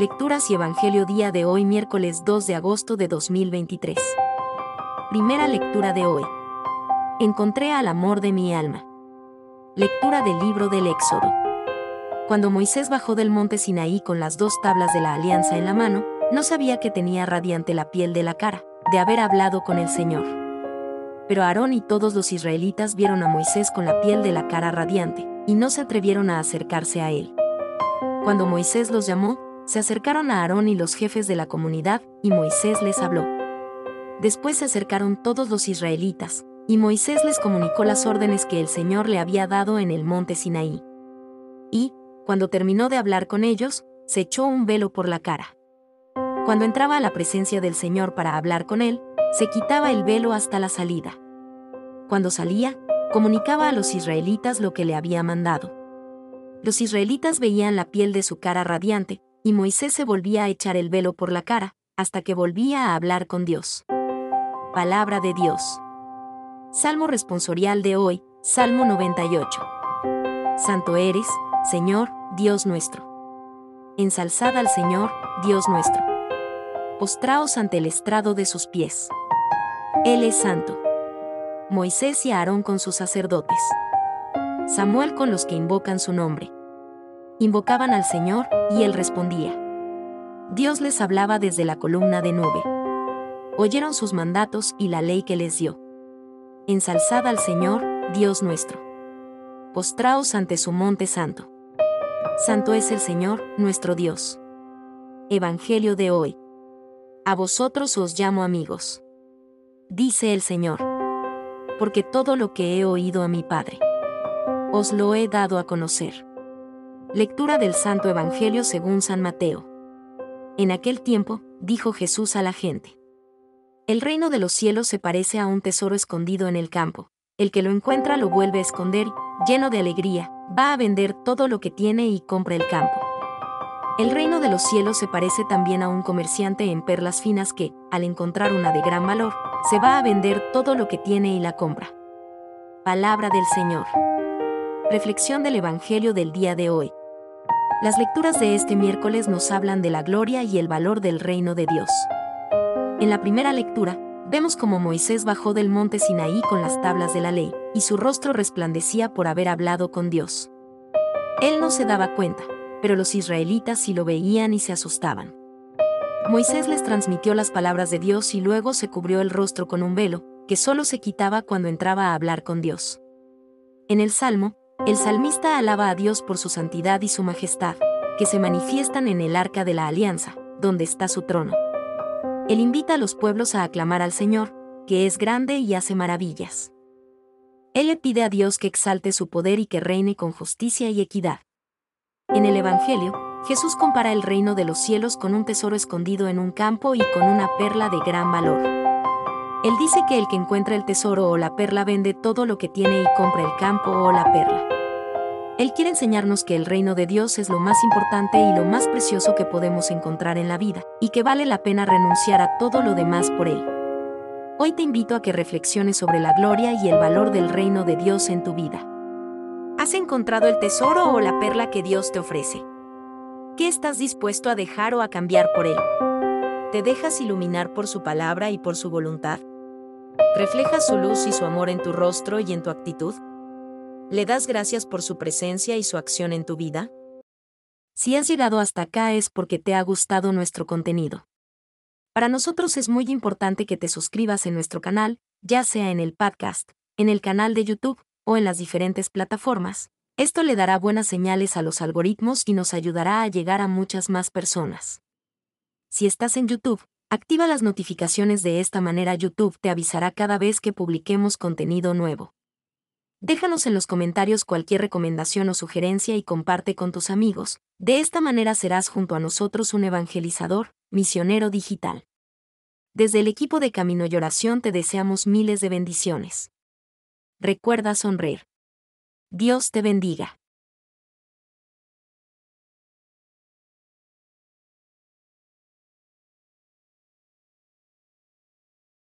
Lecturas y Evangelio día de hoy miércoles 2 de agosto de 2023. Primera lectura de hoy. Encontré al amor de mi alma. Lectura del libro del Éxodo. Cuando Moisés bajó del monte Sinaí con las dos tablas de la alianza en la mano, no sabía que tenía radiante la piel de la cara, de haber hablado con el Señor. Pero Aarón y todos los israelitas vieron a Moisés con la piel de la cara radiante, y no se atrevieron a acercarse a él. Cuando Moisés los llamó, se acercaron a Aarón y los jefes de la comunidad, y Moisés les habló. Después se acercaron todos los israelitas, y Moisés les comunicó las órdenes que el Señor le había dado en el monte Sinaí. Y, cuando terminó de hablar con ellos, se echó un velo por la cara. Cuando entraba a la presencia del Señor para hablar con él, se quitaba el velo hasta la salida. Cuando salía, comunicaba a los israelitas lo que le había mandado. Los israelitas veían la piel de su cara radiante, y Moisés se volvía a echar el velo por la cara, hasta que volvía a hablar con Dios. Palabra de Dios. Salmo responsorial de hoy, Salmo 98. Santo eres, Señor, Dios nuestro. Ensalzad al Señor, Dios nuestro. Postraos ante el estrado de sus pies. Él es santo. Moisés y Aarón con sus sacerdotes. Samuel con los que invocan su nombre invocaban al Señor, y Él respondía. Dios les hablaba desde la columna de nube. Oyeron sus mandatos y la ley que les dio. Ensalzad al Señor, Dios nuestro. Postraos ante su monte santo. Santo es el Señor, nuestro Dios. Evangelio de hoy. A vosotros os llamo amigos. Dice el Señor. Porque todo lo que he oído a mi Padre, os lo he dado a conocer. Lectura del Santo Evangelio según San Mateo. En aquel tiempo, dijo Jesús a la gente. El reino de los cielos se parece a un tesoro escondido en el campo. El que lo encuentra lo vuelve a esconder, lleno de alegría, va a vender todo lo que tiene y compra el campo. El reino de los cielos se parece también a un comerciante en perlas finas que, al encontrar una de gran valor, se va a vender todo lo que tiene y la compra. Palabra del Señor. Reflexión del Evangelio del día de hoy. Las lecturas de este miércoles nos hablan de la gloria y el valor del reino de Dios. En la primera lectura, vemos como Moisés bajó del monte Sinaí con las tablas de la ley, y su rostro resplandecía por haber hablado con Dios. Él no se daba cuenta, pero los israelitas sí lo veían y se asustaban. Moisés les transmitió las palabras de Dios y luego se cubrió el rostro con un velo, que solo se quitaba cuando entraba a hablar con Dios. En el Salmo, el salmista alaba a Dios por su santidad y su majestad, que se manifiestan en el arca de la alianza, donde está su trono. Él invita a los pueblos a aclamar al Señor, que es grande y hace maravillas. Él le pide a Dios que exalte su poder y que reine con justicia y equidad. En el Evangelio, Jesús compara el reino de los cielos con un tesoro escondido en un campo y con una perla de gran valor. Él dice que el que encuentra el tesoro o la perla vende todo lo que tiene y compra el campo o la perla. Él quiere enseñarnos que el reino de Dios es lo más importante y lo más precioso que podemos encontrar en la vida, y que vale la pena renunciar a todo lo demás por Él. Hoy te invito a que reflexiones sobre la gloria y el valor del reino de Dios en tu vida. ¿Has encontrado el tesoro o la perla que Dios te ofrece? ¿Qué estás dispuesto a dejar o a cambiar por Él? ¿Te dejas iluminar por su palabra y por su voluntad? ¿Reflejas su luz y su amor en tu rostro y en tu actitud? ¿Le das gracias por su presencia y su acción en tu vida? Si has llegado hasta acá es porque te ha gustado nuestro contenido. Para nosotros es muy importante que te suscribas en nuestro canal, ya sea en el podcast, en el canal de YouTube o en las diferentes plataformas. Esto le dará buenas señales a los algoritmos y nos ayudará a llegar a muchas más personas. Si estás en YouTube, Activa las notificaciones de esta manera YouTube te avisará cada vez que publiquemos contenido nuevo. Déjanos en los comentarios cualquier recomendación o sugerencia y comparte con tus amigos. De esta manera serás junto a nosotros un evangelizador, misionero digital. Desde el equipo de Camino y Oración te deseamos miles de bendiciones. Recuerda sonreír. Dios te bendiga.